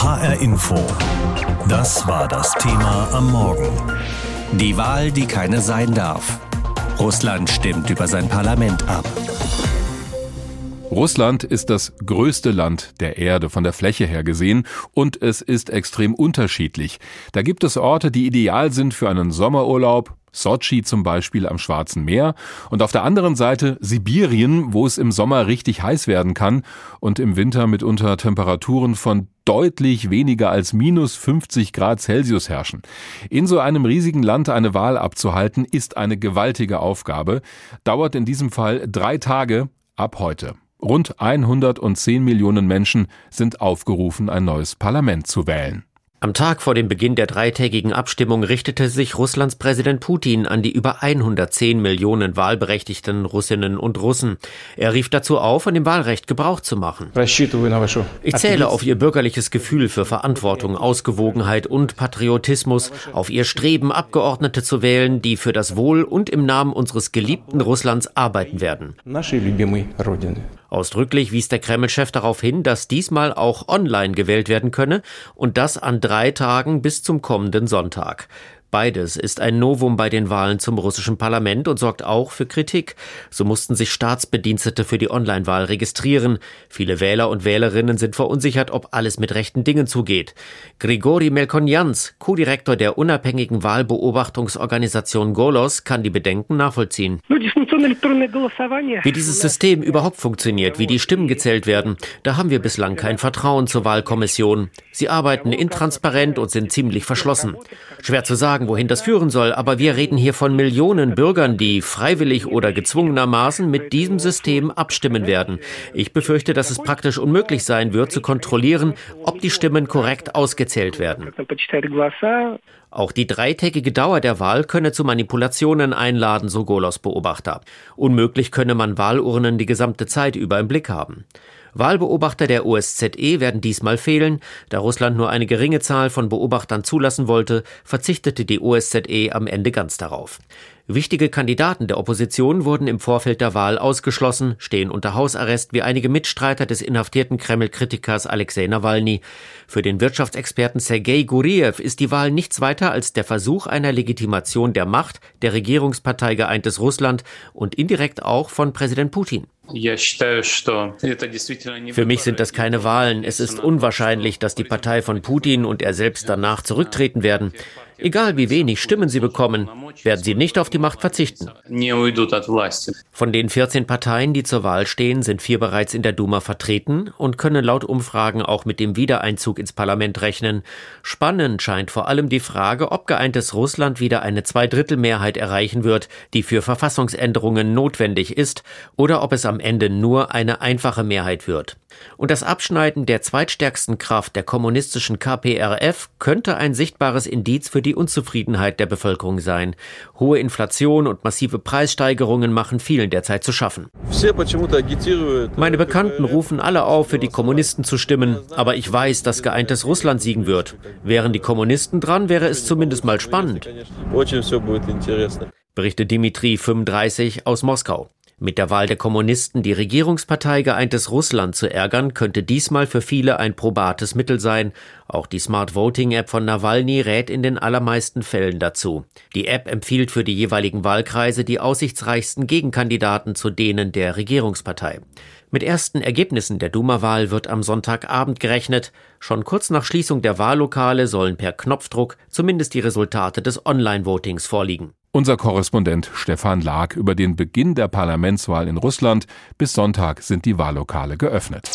HR Info. Das war das Thema am Morgen. Die Wahl, die keine sein darf. Russland stimmt über sein Parlament ab. Russland ist das größte Land der Erde von der Fläche her gesehen und es ist extrem unterschiedlich. Da gibt es Orte, die ideal sind für einen Sommerurlaub, Sochi zum Beispiel am Schwarzen Meer und auf der anderen Seite Sibirien, wo es im Sommer richtig heiß werden kann und im Winter mitunter Temperaturen von deutlich weniger als minus 50 Grad Celsius herrschen. In so einem riesigen Land eine Wahl abzuhalten, ist eine gewaltige Aufgabe, dauert in diesem Fall drei Tage ab heute. Rund 110 Millionen Menschen sind aufgerufen, ein neues Parlament zu wählen. Am Tag vor dem Beginn der dreitägigen Abstimmung richtete sich Russlands Präsident Putin an die über 110 Millionen wahlberechtigten Russinnen und Russen. Er rief dazu auf, von dem Wahlrecht Gebrauch zu machen. Ich zähle auf Ihr bürgerliches Gefühl für Verantwortung, Ausgewogenheit und Patriotismus, auf Ihr Streben, Abgeordnete zu wählen, die für das Wohl und im Namen unseres geliebten Russlands arbeiten werden. Ausdrücklich wies der Kreml-Chef darauf hin, dass diesmal auch online gewählt werden könne und das an drei Tagen bis zum kommenden Sonntag. Beides ist ein Novum bei den Wahlen zum russischen Parlament und sorgt auch für Kritik. So mussten sich Staatsbedienstete für die Online-Wahl registrieren. Viele Wähler und Wählerinnen sind verunsichert, ob alles mit rechten Dingen zugeht. Grigori Melkonjans, Co-Direktor der unabhängigen Wahlbeobachtungsorganisation Golos, kann die Bedenken nachvollziehen. Wie dieses System überhaupt funktioniert, wie die Stimmen gezählt werden, da haben wir bislang kein Vertrauen zur Wahlkommission. Sie arbeiten intransparent und sind ziemlich verschlossen. Schwer zu sagen, sagen, wohin das führen soll, aber wir reden hier von Millionen Bürgern, die freiwillig oder gezwungenermaßen mit diesem System abstimmen werden. Ich befürchte, dass es praktisch unmöglich sein wird, zu kontrollieren, ob die Stimmen korrekt ausgezählt werden. Auch die dreitägige Dauer der Wahl könne zu Manipulationen einladen, so Golos Beobachter. Unmöglich könne man Wahlurnen die gesamte Zeit über im Blick haben. Wahlbeobachter der OSZE werden diesmal fehlen. Da Russland nur eine geringe Zahl von Beobachtern zulassen wollte, verzichtete die OSZE am Ende ganz darauf. Wichtige Kandidaten der Opposition wurden im Vorfeld der Wahl ausgeschlossen, stehen unter Hausarrest wie einige Mitstreiter des inhaftierten Kreml-Kritikers Alexei Nawalny. Für den Wirtschaftsexperten Sergei Guriev ist die Wahl nichts weiter als der Versuch einer Legitimation der Macht der Regierungspartei Geeintes Russland und indirekt auch von Präsident Putin. Für mich sind das keine Wahlen. Es ist unwahrscheinlich, dass die Partei von Putin und er selbst danach zurücktreten werden. Egal wie wenig Stimmen sie bekommen, werden sie nicht auf die Macht verzichten. Von den 14 Parteien, die zur Wahl stehen, sind vier bereits in der Duma vertreten und können laut Umfragen auch mit dem Wiedereinzug ins Parlament rechnen. Spannend scheint vor allem die Frage, ob geeintes Russland wieder eine Zweidrittelmehrheit erreichen wird, die für Verfassungsänderungen notwendig ist, oder ob es am Ende nur eine einfache Mehrheit wird. Und das Abschneiden der zweitstärksten Kraft der kommunistischen KPRF könnte ein sichtbares Indiz für die Unzufriedenheit der Bevölkerung sein. Hohe Inflation und massive Preissteigerungen machen vielen derzeit zu schaffen. Meine Bekannten rufen alle auf, für die Kommunisten zu stimmen, aber ich weiß, dass geeintes Russland siegen wird. Wären die Kommunisten dran, wäre es zumindest mal spannend. Berichtet Dimitri 35 aus Moskau. Mit der Wahl der Kommunisten die Regierungspartei Geeintes Russland zu ärgern, könnte diesmal für viele ein probates Mittel sein. Auch die Smart Voting App von Nawalny rät in den allermeisten Fällen dazu. Die App empfiehlt für die jeweiligen Wahlkreise die aussichtsreichsten Gegenkandidaten zu denen der Regierungspartei. Mit ersten Ergebnissen der Duma-Wahl wird am Sonntagabend gerechnet. Schon kurz nach Schließung der Wahllokale sollen per Knopfdruck zumindest die Resultate des Online-Votings vorliegen. Unser Korrespondent Stefan Lag über den Beginn der Parlamentswahl in Russland. Bis Sonntag sind die Wahllokale geöffnet.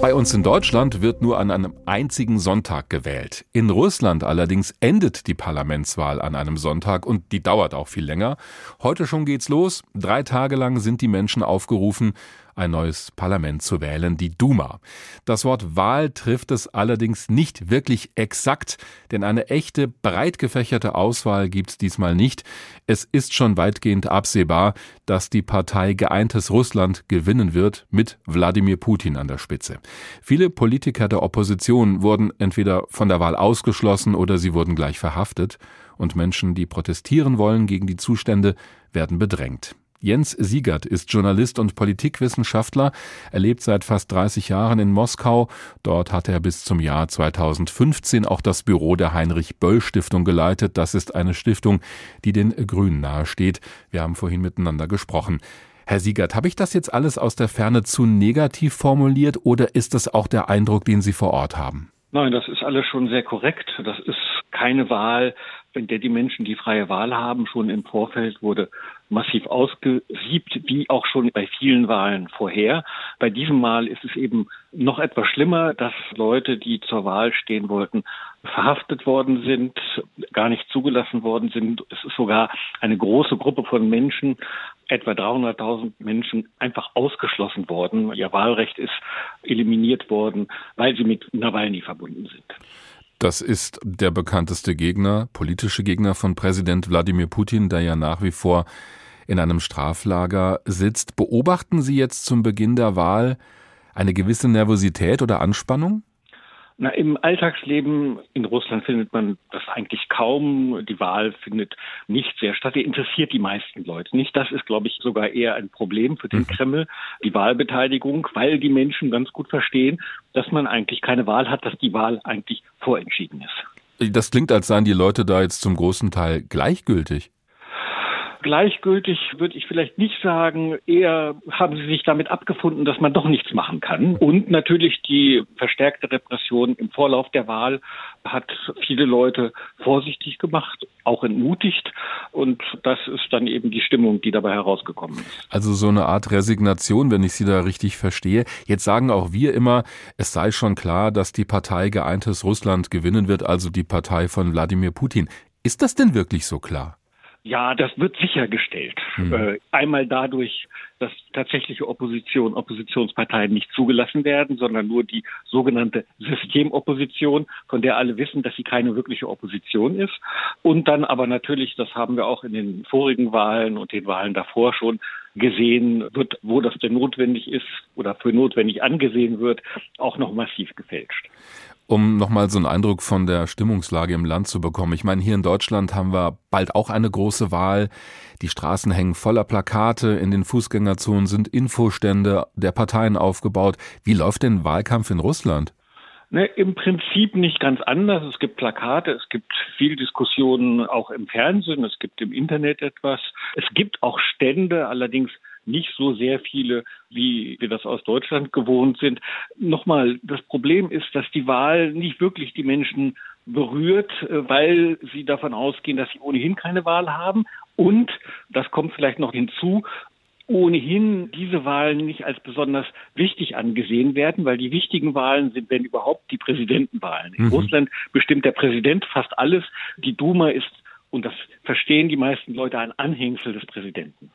Bei uns in Deutschland wird nur an einem einzigen Sonntag gewählt. In Russland allerdings endet die Parlamentswahl an einem Sonntag und die dauert auch viel länger. Heute schon geht's los. Drei Tage lang sind die Menschen aufgerufen, ein neues Parlament zu wählen, die Duma. Das Wort Wahl trifft es allerdings nicht wirklich exakt, denn eine echte, breit gefächerte Auswahl gibt es diesmal nicht. Es ist schon weitgehend absehbar, dass die Partei Geeintes Russland gewinnen wird, mit Wladimir Putin an der Spitze. Viele Politiker der Opposition wurden entweder von der Wahl ausgeschlossen oder sie wurden gleich verhaftet, und Menschen, die protestieren wollen gegen die Zustände, werden bedrängt. Jens Siegert ist Journalist und Politikwissenschaftler. Er lebt seit fast 30 Jahren in Moskau. Dort hat er bis zum Jahr 2015 auch das Büro der Heinrich-Böll-Stiftung geleitet. Das ist eine Stiftung, die den Grünen nahesteht. Wir haben vorhin miteinander gesprochen. Herr Siegert, habe ich das jetzt alles aus der Ferne zu negativ formuliert oder ist das auch der Eindruck, den Sie vor Ort haben? Nein, das ist alles schon sehr korrekt. Das ist keine Wahl, in der die Menschen die freie Wahl haben. Schon im Vorfeld wurde massiv ausgesiebt, wie auch schon bei vielen Wahlen vorher. Bei diesem Mal ist es eben noch etwas schlimmer, dass Leute, die zur Wahl stehen wollten, verhaftet worden sind, gar nicht zugelassen worden sind. Es ist sogar eine große Gruppe von Menschen, etwa 300.000 Menschen, einfach ausgeschlossen worden. Ihr Wahlrecht ist eliminiert worden, weil sie mit Nawalny verbunden sind. Das ist der bekannteste Gegner, politische Gegner von Präsident Wladimir Putin, der ja nach wie vor in einem Straflager sitzt. Beobachten Sie jetzt zum Beginn der Wahl eine gewisse Nervosität oder Anspannung? Na, im Alltagsleben in Russland findet man das eigentlich kaum. Die Wahl findet nicht sehr statt. Die interessiert die meisten Leute nicht. Das ist, glaube ich, sogar eher ein Problem für den mhm. Kreml, die Wahlbeteiligung, weil die Menschen ganz gut verstehen, dass man eigentlich keine Wahl hat, dass die Wahl eigentlich vorentschieden ist. Das klingt, als seien die Leute da jetzt zum großen Teil gleichgültig. Gleichgültig würde ich vielleicht nicht sagen. Eher haben sie sich damit abgefunden, dass man doch nichts machen kann. Und natürlich die verstärkte Repression im Vorlauf der Wahl hat viele Leute vorsichtig gemacht, auch entmutigt. Und das ist dann eben die Stimmung, die dabei herausgekommen ist. Also so eine Art Resignation, wenn ich Sie da richtig verstehe. Jetzt sagen auch wir immer, es sei schon klar, dass die Partei Geeintes Russland gewinnen wird, also die Partei von Wladimir Putin. Ist das denn wirklich so klar? Ja, das wird sichergestellt. Mhm. Einmal dadurch, dass tatsächliche Opposition, Oppositionsparteien nicht zugelassen werden, sondern nur die sogenannte Systemopposition, von der alle wissen, dass sie keine wirkliche Opposition ist. Und dann aber natürlich, das haben wir auch in den vorigen Wahlen und den Wahlen davor schon gesehen, wird, wo das denn notwendig ist oder für notwendig angesehen wird, auch noch massiv gefälscht um nochmal so einen Eindruck von der Stimmungslage im Land zu bekommen. Ich meine, hier in Deutschland haben wir bald auch eine große Wahl. Die Straßen hängen voller Plakate, in den Fußgängerzonen sind Infostände der Parteien aufgebaut. Wie läuft denn Wahlkampf in Russland? Ne, Im Prinzip nicht ganz anders. Es gibt Plakate, es gibt viel Diskussionen auch im Fernsehen, es gibt im Internet etwas. Es gibt auch Stände, allerdings nicht so sehr viele, wie wir das aus Deutschland gewohnt sind. Nochmal, das Problem ist, dass die Wahl nicht wirklich die Menschen berührt, äh, weil sie davon ausgehen, dass sie ohnehin keine Wahl haben. Und, das kommt vielleicht noch hinzu, ohnehin diese Wahlen nicht als besonders wichtig angesehen werden, weil die wichtigen Wahlen sind, wenn überhaupt, die Präsidentenwahlen. In mhm. Russland bestimmt der Präsident fast alles. Die Duma ist, und das verstehen die meisten Leute, ein Anhängsel des Präsidenten.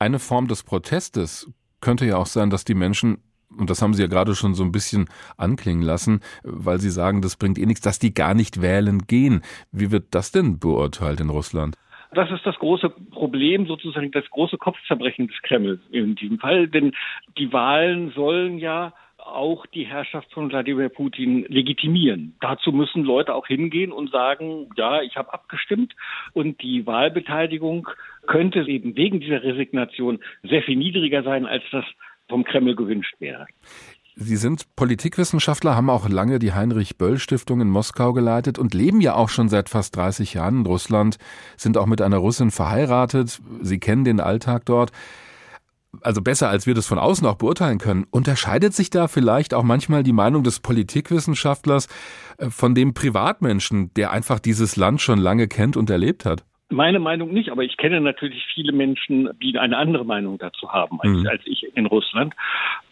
Eine Form des Protestes könnte ja auch sein, dass die Menschen und das haben Sie ja gerade schon so ein bisschen anklingen lassen, weil Sie sagen, das bringt eh nichts, dass die gar nicht wählen gehen. Wie wird das denn beurteilt in Russland? Das ist das große Problem, sozusagen das große Kopfzerbrechen des Kreml in diesem Fall, denn die Wahlen sollen ja auch die Herrschaft von Wladimir Putin legitimieren. Dazu müssen Leute auch hingehen und sagen, ja, ich habe abgestimmt und die Wahlbeteiligung könnte eben wegen dieser Resignation sehr viel niedriger sein, als das vom Kreml gewünscht wäre. Sie sind Politikwissenschaftler, haben auch lange die Heinrich-Böll-Stiftung in Moskau geleitet und leben ja auch schon seit fast 30 Jahren in Russland, sind auch mit einer Russin verheiratet. Sie kennen den Alltag dort also besser als wir das von außen auch beurteilen können, unterscheidet sich da vielleicht auch manchmal die Meinung des Politikwissenschaftlers äh, von dem Privatmenschen, der einfach dieses Land schon lange kennt und erlebt hat? Meine Meinung nicht, aber ich kenne natürlich viele Menschen, die eine andere Meinung dazu haben als, mhm. als ich in Russland,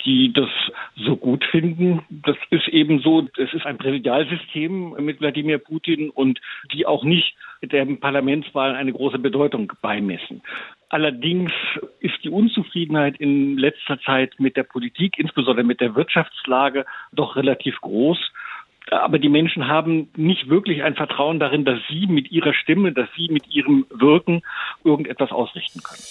die das so gut finden. Das ist eben so, es ist ein Präsidialsystem mit Wladimir Putin und die auch nicht der Parlamentswahlen eine große Bedeutung beimessen. Allerdings ist die Unzufriedenheit in letzter Zeit mit der Politik, insbesondere mit der Wirtschaftslage, doch relativ groß. Aber die Menschen haben nicht wirklich ein Vertrauen darin, dass sie mit ihrer Stimme, dass sie mit ihrem Wirken irgendetwas ausrichten können.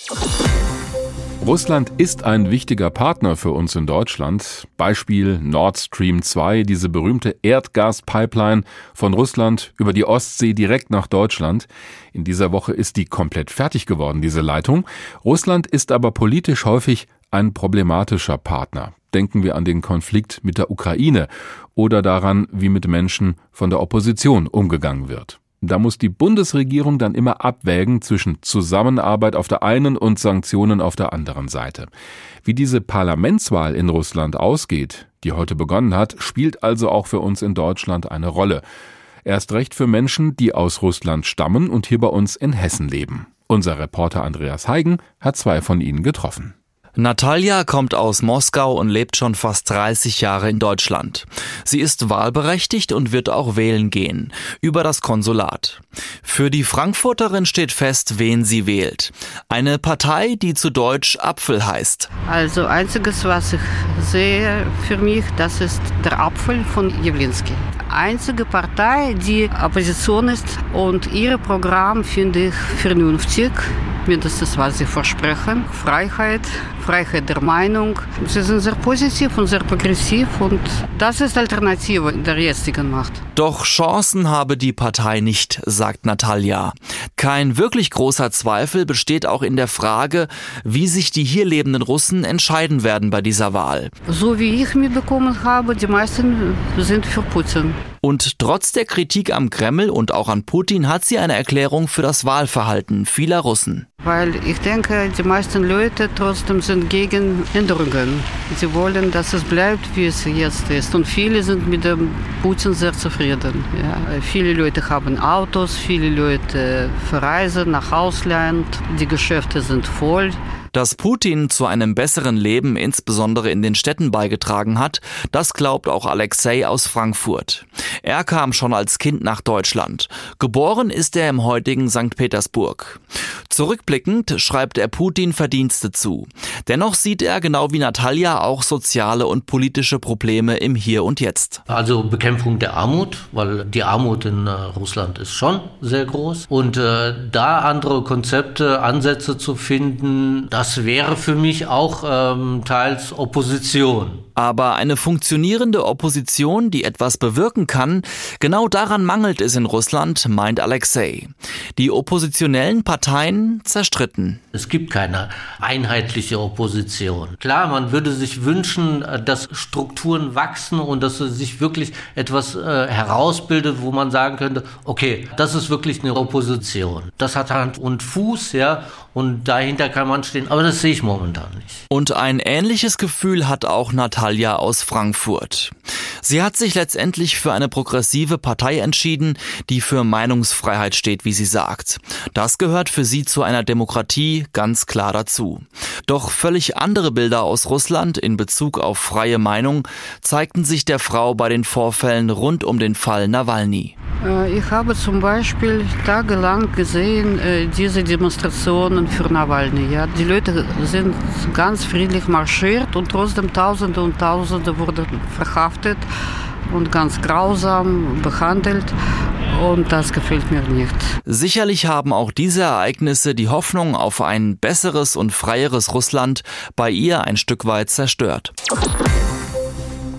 Russland ist ein wichtiger Partner für uns in Deutschland. Beispiel Nord Stream 2, diese berühmte Erdgaspipeline von Russland über die Ostsee direkt nach Deutschland. In dieser Woche ist die komplett fertig geworden, diese Leitung. Russland ist aber politisch häufig ein problematischer Partner. Denken wir an den Konflikt mit der Ukraine oder daran, wie mit Menschen von der Opposition umgegangen wird. Da muss die Bundesregierung dann immer abwägen zwischen Zusammenarbeit auf der einen und Sanktionen auf der anderen Seite. Wie diese Parlamentswahl in Russland ausgeht, die heute begonnen hat, spielt also auch für uns in Deutschland eine Rolle. Erst recht für Menschen, die aus Russland stammen und hier bei uns in Hessen leben. Unser Reporter Andreas Heigen hat zwei von ihnen getroffen. Natalia kommt aus Moskau und lebt schon fast 30 Jahre in Deutschland. Sie ist wahlberechtigt und wird auch wählen gehen. Über das Konsulat. Für die Frankfurterin steht fest, wen sie wählt. Eine Partei, die zu Deutsch Apfel heißt. Also einziges, was ich sehe für mich, das ist der Apfel von Jawlinski. Einzige Partei, die Opposition ist und ihr Programm finde ich vernünftig mindestens was sie versprechen. Freiheit, Freiheit der Meinung. Sie sind sehr positiv und sehr progressiv und das ist Alternative der jetzigen Macht. Doch Chancen habe die Partei nicht, sagt Natalia. Kein wirklich großer Zweifel besteht auch in der Frage, wie sich die hier lebenden Russen entscheiden werden bei dieser Wahl. So wie ich mitbekommen habe, die meisten sind für Putin. Und trotz der Kritik am Kreml und auch an Putin hat sie eine Erklärung für das Wahlverhalten vieler Russen. Weil ich denke, die meisten Leute trotzdem sind gegen Änderungen. Sie wollen, dass es bleibt, wie es jetzt ist. Und viele sind mit dem Putin sehr zufrieden. Ja. Viele Leute haben Autos, viele Leute verreisen nach Ausland, die Geschäfte sind voll. Dass Putin zu einem besseren Leben insbesondere in den Städten beigetragen hat, das glaubt auch Alexei aus Frankfurt. Er kam schon als Kind nach Deutschland. Geboren ist er im heutigen St. Petersburg. Zurückblickend schreibt er Putin Verdienste zu. Dennoch sieht er genau wie Natalia auch soziale und politische Probleme im Hier und Jetzt. Also Bekämpfung der Armut, weil die Armut in äh, Russland ist schon sehr groß. Und äh, da andere Konzepte, Ansätze zu finden, das wäre für mich auch ähm, teils Opposition. Aber eine funktionierende Opposition, die etwas bewirken kann, genau daran mangelt es in Russland, meint Alexei. Die oppositionellen Parteien zerstritten. Es gibt keine einheitliche Opposition. Klar, man würde sich wünschen, dass Strukturen wachsen und dass sich wirklich etwas äh, herausbildet, wo man sagen könnte, okay, das ist wirklich eine Opposition. Das hat Hand und Fuß, ja, und dahinter kann man stehen, aber das sehe ich momentan nicht. Und ein ähnliches Gefühl hat auch Natalia aus Frankfurt. Sie hat sich letztendlich für eine progressive Partei entschieden, die für Meinungsfreiheit steht, wie sie sagt. Das gehört für sie zu einer Demokratie ganz klar dazu. Doch völlig andere Bilder aus Russland in Bezug auf freie Meinung zeigten sich der Frau bei den Vorfällen rund um den Fall Nawalny. Äh, ich habe zum Beispiel tagelang gesehen äh, diese Demonstrationen für Nawalny. Ja, die Leute sind ganz friedlich marschiert und trotzdem Tausende und Tausende wurden verhaftet und ganz grausam behandelt. Und das gefällt mir nicht. Sicherlich haben auch diese Ereignisse die Hoffnung auf ein besseres und freieres Russland bei ihr ein Stück weit zerstört.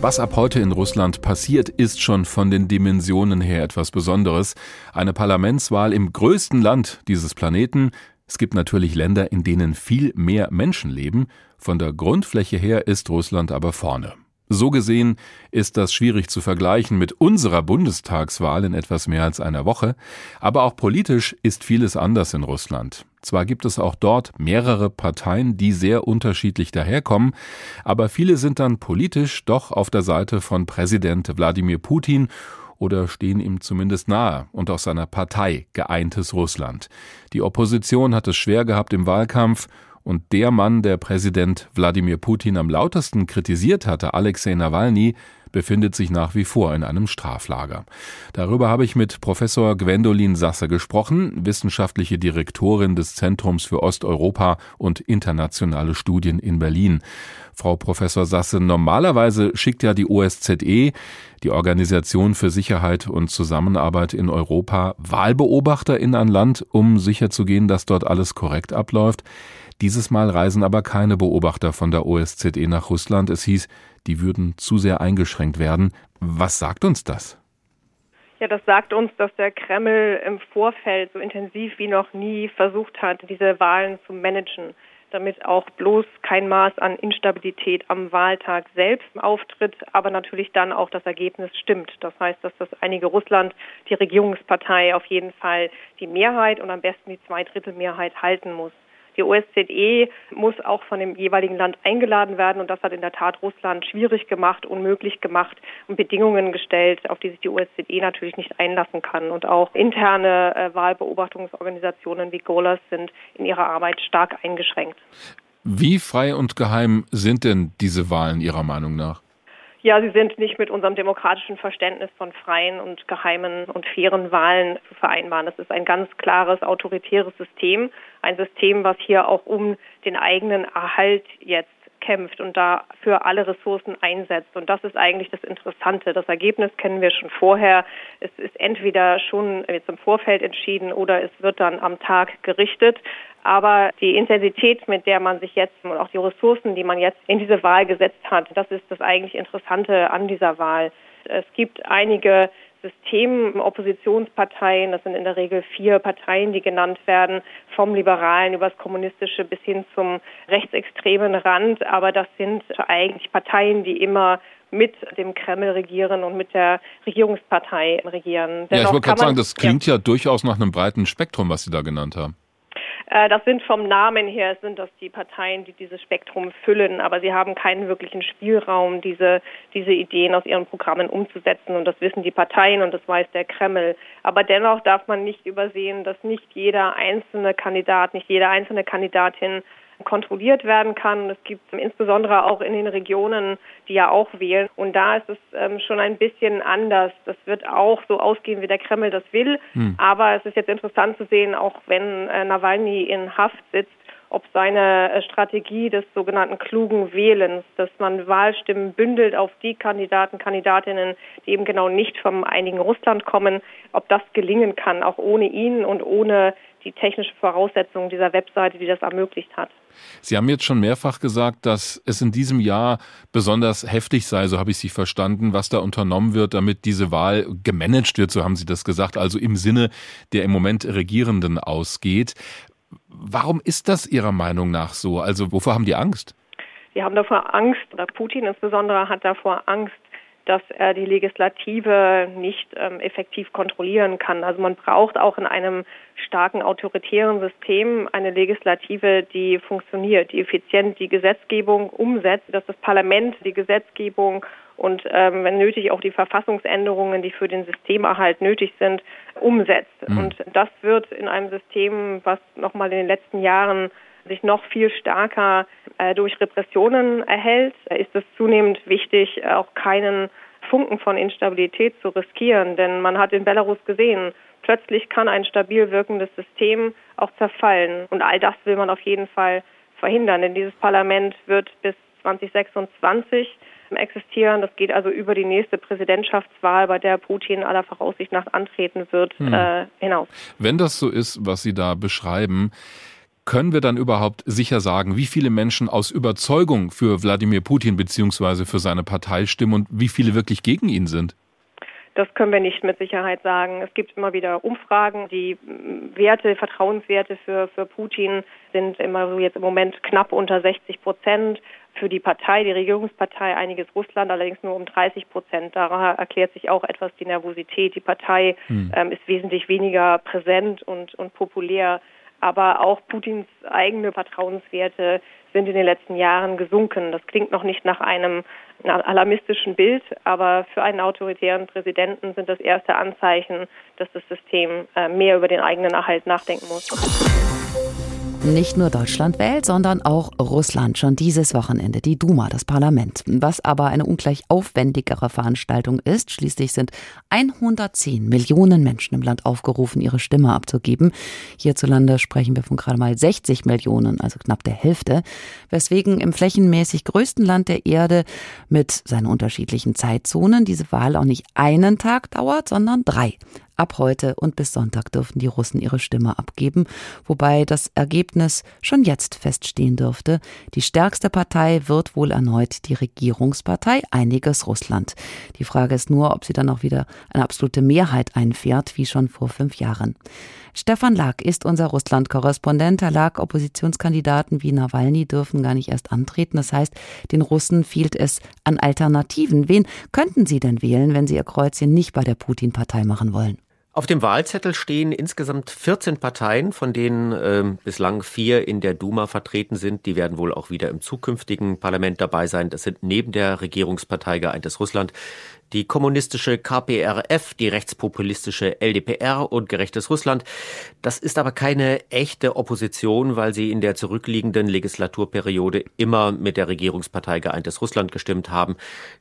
Was ab heute in Russland passiert, ist schon von den Dimensionen her etwas Besonderes. Eine Parlamentswahl im größten Land dieses Planeten. Es gibt natürlich Länder, in denen viel mehr Menschen leben. Von der Grundfläche her ist Russland aber vorne. So gesehen ist das schwierig zu vergleichen mit unserer Bundestagswahl in etwas mehr als einer Woche, aber auch politisch ist vieles anders in Russland. Zwar gibt es auch dort mehrere Parteien, die sehr unterschiedlich daherkommen, aber viele sind dann politisch doch auf der Seite von Präsident Wladimir Putin oder stehen ihm zumindest nahe und aus seiner Partei geeintes Russland. Die Opposition hat es schwer gehabt im Wahlkampf und der Mann, der Präsident Wladimir Putin am lautesten kritisiert hatte, Alexei Nawalny, befindet sich nach wie vor in einem Straflager. Darüber habe ich mit Professor Gwendolin Sasse gesprochen, wissenschaftliche Direktorin des Zentrums für Osteuropa und internationale Studien in Berlin. Frau Professor Sasse, normalerweise schickt ja die OSZE, die Organisation für Sicherheit und Zusammenarbeit in Europa, Wahlbeobachter in ein Land, um sicherzugehen, dass dort alles korrekt abläuft. Dieses Mal reisen aber keine Beobachter von der OSZE nach Russland. Es hieß, die würden zu sehr eingeschränkt werden. Was sagt uns das? Ja, das sagt uns, dass der Kreml im Vorfeld so intensiv wie noch nie versucht hat, diese Wahlen zu managen, damit auch bloß kein Maß an Instabilität am Wahltag selbst auftritt, aber natürlich dann auch das Ergebnis stimmt. Das heißt, dass das einige Russland, die Regierungspartei, auf jeden Fall die Mehrheit und am besten die Zweidrittelmehrheit halten muss. Die OSZE muss auch von dem jeweiligen Land eingeladen werden und das hat in der Tat Russland schwierig gemacht, unmöglich gemacht und Bedingungen gestellt, auf die sich die OSZE natürlich nicht einlassen kann. Und auch interne äh, Wahlbeobachtungsorganisationen wie GOLAS sind in ihrer Arbeit stark eingeschränkt. Wie frei und geheim sind denn diese Wahlen Ihrer Meinung nach? Ja, sie sind nicht mit unserem demokratischen Verständnis von freien und geheimen und fairen Wahlen zu vereinbaren. Das ist ein ganz klares autoritäres System, ein System, was hier auch um den eigenen Erhalt jetzt kämpft und dafür alle Ressourcen einsetzt. Und das ist eigentlich das Interessante. Das Ergebnis kennen wir schon vorher. Es ist entweder schon jetzt im Vorfeld entschieden oder es wird dann am Tag gerichtet. Aber die Intensität, mit der man sich jetzt und auch die Ressourcen, die man jetzt in diese Wahl gesetzt hat, das ist das eigentlich Interessante an dieser Wahl. Es gibt einige System-Oppositionsparteien, das sind in der Regel vier Parteien, die genannt werden, vom Liberalen über das Kommunistische bis hin zum rechtsextremen Rand. Aber das sind eigentlich Parteien, die immer mit dem Kreml regieren und mit der Regierungspartei regieren. Dennoch ja, ich wollte gerade sagen, das klingt ja. ja durchaus nach einem breiten Spektrum, was Sie da genannt haben. Äh, das sind vom Namen her sind das die Parteien, die dieses Spektrum füllen, aber sie haben keinen wirklichen Spielraum, diese, diese Ideen aus ihren Programmen umzusetzen. Und das wissen die Parteien und das weiß der Kreml. Aber dennoch darf man nicht übersehen, dass nicht jeder einzelne Kandidat, nicht jede einzelne Kandidatin kontrolliert werden kann. Es gibt insbesondere auch in den Regionen, die ja auch wählen. Und da ist es ähm, schon ein bisschen anders. Das wird auch so ausgehen, wie der Kreml das will. Hm. Aber es ist jetzt interessant zu sehen, auch wenn äh, Nawalny in Haft sitzt, ob seine äh, Strategie des sogenannten klugen Wählens, dass man Wahlstimmen bündelt auf die Kandidaten, Kandidatinnen, die eben genau nicht vom einigen Russland kommen, ob das gelingen kann, auch ohne ihn und ohne die technische Voraussetzung dieser Webseite, die das ermöglicht hat. Sie haben jetzt schon mehrfach gesagt, dass es in diesem Jahr besonders heftig sei, so habe ich Sie verstanden, was da unternommen wird, damit diese Wahl gemanagt wird, so haben Sie das gesagt, also im Sinne der im Moment Regierenden ausgeht. Warum ist das Ihrer Meinung nach so? Also wovor haben die Angst? Die haben davor Angst, oder Putin insbesondere hat davor Angst, dass er die Legislative nicht ähm, effektiv kontrollieren kann. Also man braucht auch in einem starken autoritären System eine Legislative, die funktioniert, die effizient die Gesetzgebung umsetzt, dass das Parlament die Gesetzgebung und ähm, wenn nötig auch die Verfassungsänderungen, die für den Systemerhalt nötig sind, umsetzt. Mhm. Und das wird in einem System, was nochmal in den letzten Jahren sich noch viel stärker äh, durch Repressionen erhält, ist es zunehmend wichtig, auch keinen Funken von Instabilität zu riskieren. Denn man hat in Belarus gesehen, plötzlich kann ein stabil wirkendes System auch zerfallen. Und all das will man auf jeden Fall verhindern. Denn dieses Parlament wird bis 2026 existieren. Das geht also über die nächste Präsidentschaftswahl, bei der Putin aller Voraussicht nach antreten wird, hm. äh, hinaus. Wenn das so ist, was Sie da beschreiben, können wir dann überhaupt sicher sagen, wie viele Menschen aus Überzeugung für Wladimir Putin bzw. für seine Partei stimmen und wie viele wirklich gegen ihn sind? Das können wir nicht mit Sicherheit sagen. Es gibt immer wieder Umfragen. Die Werte, Vertrauenswerte für, für Putin sind immer so jetzt im Moment knapp unter 60 Prozent. Für die Partei, die Regierungspartei, einiges Russland allerdings nur um 30 Prozent. Daran erklärt sich auch etwas die Nervosität. Die Partei hm. ähm, ist wesentlich weniger präsent und, und populär aber auch Putins eigene Vertrauenswerte sind in den letzten Jahren gesunken. Das klingt noch nicht nach einem alarmistischen Bild, aber für einen autoritären Präsidenten sind das erste Anzeichen, dass das System äh, mehr über den eigenen Erhalt nachdenken muss. Nicht nur Deutschland wählt, sondern auch Russland schon dieses Wochenende, die Duma, das Parlament. Was aber eine ungleich aufwendigere Veranstaltung ist, schließlich sind 110 Millionen Menschen im Land aufgerufen, ihre Stimme abzugeben. Hierzulande sprechen wir von gerade mal 60 Millionen, also knapp der Hälfte, weswegen im flächenmäßig größten Land der Erde mit seinen unterschiedlichen Zeitzonen diese Wahl auch nicht einen Tag dauert, sondern drei. Ab heute und bis Sonntag dürfen die Russen ihre Stimme abgeben, wobei das Ergebnis schon jetzt feststehen dürfte. Die stärkste Partei wird wohl erneut die Regierungspartei Einiges Russland. Die Frage ist nur, ob sie dann auch wieder eine absolute Mehrheit einfährt, wie schon vor fünf Jahren. Stefan Lag ist unser Russland-Korrespondent. Herr Lag, Oppositionskandidaten wie Nawalny dürfen gar nicht erst antreten. Das heißt, den Russen fehlt es an Alternativen. Wen könnten sie denn wählen, wenn sie ihr Kreuzchen nicht bei der Putin-Partei machen wollen? Auf dem Wahlzettel stehen insgesamt 14 Parteien, von denen äh, bislang vier in der Duma vertreten sind. Die werden wohl auch wieder im zukünftigen Parlament dabei sein. Das sind neben der Regierungspartei Geeintes Russland die kommunistische KPRF, die rechtspopulistische LDPR und Gerechtes Russland. Das ist aber keine echte Opposition, weil sie in der zurückliegenden Legislaturperiode immer mit der Regierungspartei Geeintes Russland gestimmt haben.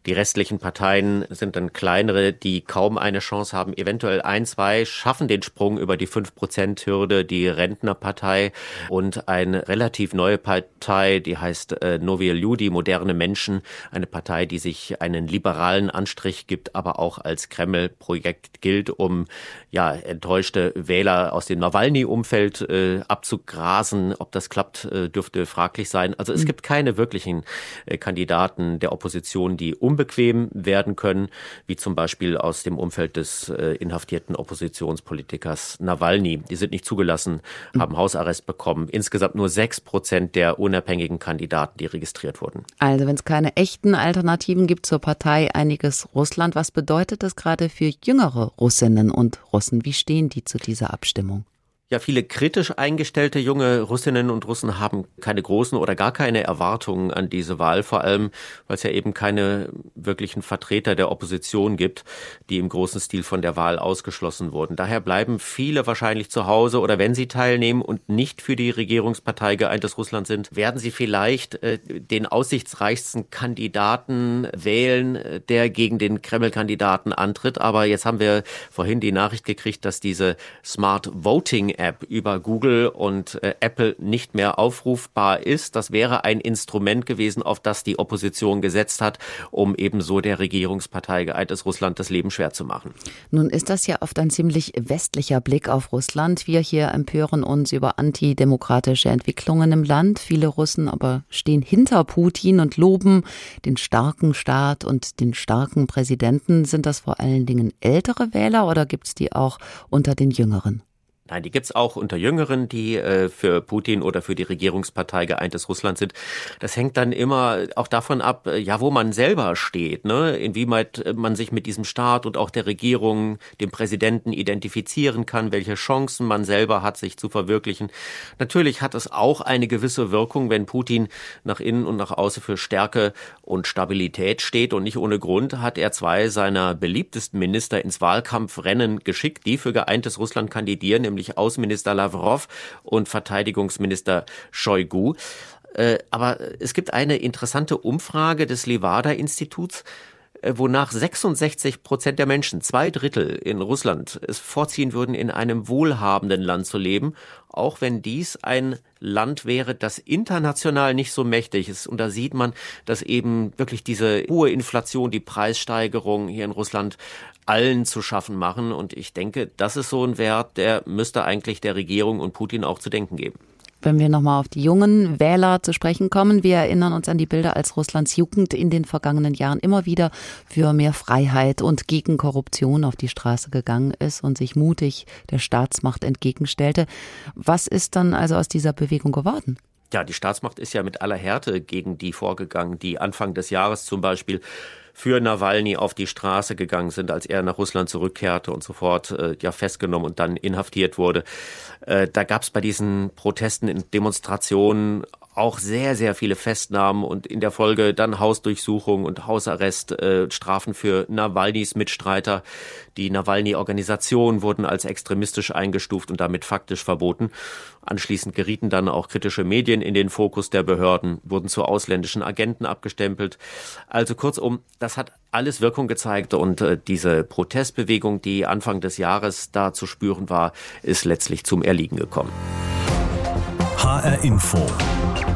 Die restlichen Parteien sind dann kleinere, die kaum eine Chance haben. Eventuell ein, zwei schaffen den Sprung über die 5-Prozent-Hürde, die Rentnerpartei und eine relativ neue Partei, die heißt äh, Novie Ljudi, moderne Menschen, eine Partei, die sich einen liberalen Anstrich Österreich gibt, aber auch als Kreml-Projekt gilt, um ja enttäuschte Wähler aus dem Nawalny-Umfeld äh, abzugrasen. Ob das klappt, äh, dürfte fraglich sein. Also es mhm. gibt keine wirklichen äh, Kandidaten der Opposition, die unbequem werden können, wie zum Beispiel aus dem Umfeld des äh, inhaftierten Oppositionspolitikers Nawalny. Die sind nicht zugelassen, mhm. haben Hausarrest bekommen. Insgesamt nur sechs Prozent der unabhängigen Kandidaten, die registriert wurden. Also wenn es keine echten Alternativen gibt zur Partei einiges Russland Russland. Was bedeutet das gerade für jüngere Russinnen und Russen? Wie stehen die zu dieser Abstimmung? Ja, viele kritisch eingestellte junge Russinnen und Russen haben keine großen oder gar keine Erwartungen an diese Wahl, vor allem weil es ja eben keine wirklichen Vertreter der Opposition gibt, die im großen Stil von der Wahl ausgeschlossen wurden. Daher bleiben viele wahrscheinlich zu Hause oder wenn sie teilnehmen und nicht für die Regierungspartei geeintes Russland sind, werden sie vielleicht äh, den aussichtsreichsten Kandidaten wählen, äh, der gegen den Kreml-Kandidaten antritt. Aber jetzt haben wir vorhin die Nachricht gekriegt, dass diese Smart Voting App über Google und äh, Apple nicht mehr aufrufbar ist. Das wäre ein Instrument gewesen, auf das die Opposition gesetzt hat, um ebenso der Regierungspartei geeintes Russland das Leben schwer zu machen. Nun ist das ja oft ein ziemlich westlicher Blick auf Russland. Wir hier empören uns über antidemokratische Entwicklungen im Land. Viele Russen aber stehen hinter Putin und loben den starken Staat und den starken Präsidenten. Sind das vor allen Dingen ältere Wähler oder gibt es die auch unter den Jüngeren? Nein, die gibt's auch unter Jüngeren, die äh, für Putin oder für die Regierungspartei geeintes Russland sind. Das hängt dann immer auch davon ab, äh, ja, wo man selber steht, ne? inwieweit äh, man sich mit diesem Staat und auch der Regierung, dem Präsidenten identifizieren kann, welche Chancen man selber hat, sich zu verwirklichen. Natürlich hat es auch eine gewisse Wirkung, wenn Putin nach innen und nach außen für Stärke und Stabilität steht und nicht ohne Grund hat er zwei seiner beliebtesten Minister ins Wahlkampfrennen geschickt, die für geeintes Russland kandidieren, nämlich Außenminister Lavrov und Verteidigungsminister Shoigu. Äh, aber es gibt eine interessante Umfrage des Levada-Instituts, wonach 66 Prozent der Menschen, zwei Drittel in Russland, es vorziehen würden, in einem wohlhabenden Land zu leben, auch wenn dies ein Land wäre, das international nicht so mächtig ist. Und da sieht man, dass eben wirklich diese hohe Inflation, die Preissteigerung hier in Russland allen zu schaffen machen. Und ich denke, das ist so ein Wert, der müsste eigentlich der Regierung und Putin auch zu denken geben. Wenn wir nochmal auf die jungen Wähler zu sprechen kommen, wir erinnern uns an die Bilder, als Russlands Jugend in den vergangenen Jahren immer wieder für mehr Freiheit und gegen Korruption auf die Straße gegangen ist und sich mutig der Staatsmacht entgegenstellte. Was ist dann also aus dieser Bewegung geworden? Ja, die Staatsmacht ist ja mit aller Härte gegen die vorgegangen, die Anfang des Jahres zum Beispiel für Nawalny auf die Straße gegangen sind, als er nach Russland zurückkehrte und sofort äh, ja festgenommen und dann inhaftiert wurde. Äh, da gab es bei diesen Protesten und Demonstrationen auch sehr, sehr viele Festnahmen und in der Folge dann Hausdurchsuchung und Hausarrest, äh, Strafen für Nawalnys Mitstreiter. Die Nawalny-Organisation wurden als extremistisch eingestuft und damit faktisch verboten. Anschließend gerieten dann auch kritische Medien in den Fokus der Behörden, wurden zu ausländischen Agenten abgestempelt. Also kurzum, das hat alles Wirkung gezeigt und äh, diese Protestbewegung, die Anfang des Jahres da zu spüren war, ist letztlich zum Erliegen gekommen. HR Info.